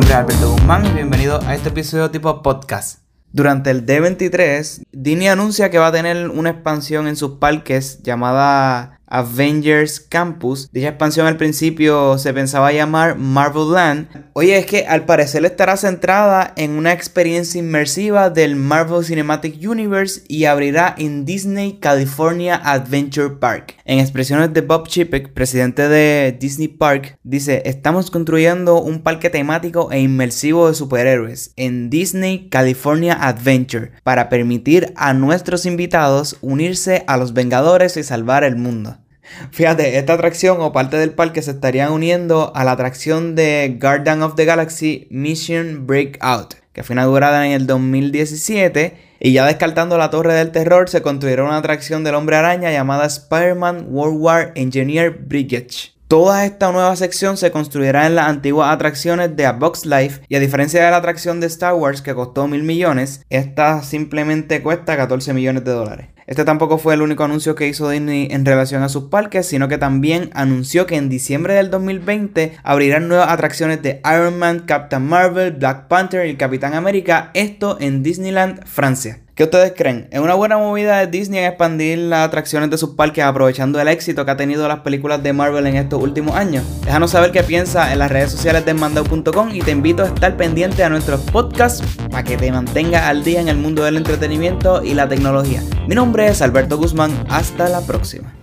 nombre es Alberto Guzmán y bienvenido a este episodio tipo podcast. Durante el D23, Disney anuncia que va a tener una expansión en sus parques llamada Avengers Campus. Dicha expansión al principio se pensaba llamar Marvel Land. Oye, es que al parecer estará centrada en una experiencia inmersiva del Marvel Cinematic Universe y abrirá en Disney California Adventure Park. En expresiones de Bob Chipek, presidente de Disney Park, dice, estamos construyendo un parque temático e inmersivo de superhéroes en Disney California Adventure para permitir a nuestros invitados unirse a los Vengadores y salvar el mundo. Fíjate, esta atracción o parte del parque se estarían uniendo a la atracción de Guardian of the Galaxy Mission Breakout, que fue inaugurada en el 2017. Y ya descartando la Torre del Terror, se construirá una atracción del Hombre Araña llamada Spider-Man World War Engineer Bridge. Toda esta nueva sección se construirá en las antiguas atracciones de A Box Life y a diferencia de la atracción de Star Wars que costó mil millones, esta simplemente cuesta 14 millones de dólares. Este tampoco fue el único anuncio que hizo Disney en relación a sus parques, sino que también anunció que en diciembre del 2020 abrirán nuevas atracciones de Iron Man, Captain Marvel, Black Panther y Capitán América, esto en Disneyland, Francia. ¿Qué ustedes creen? ¿Es una buena movida de Disney expandir las atracciones de sus parques aprovechando el éxito que ha tenido las películas de Marvel en estos últimos años? Déjanos saber qué piensas en las redes sociales de mandao.com y te invito a estar pendiente a nuestros podcasts para que te mantengas al día en el mundo del entretenimiento y la tecnología. Mi nombre es Alberto Guzmán, hasta la próxima.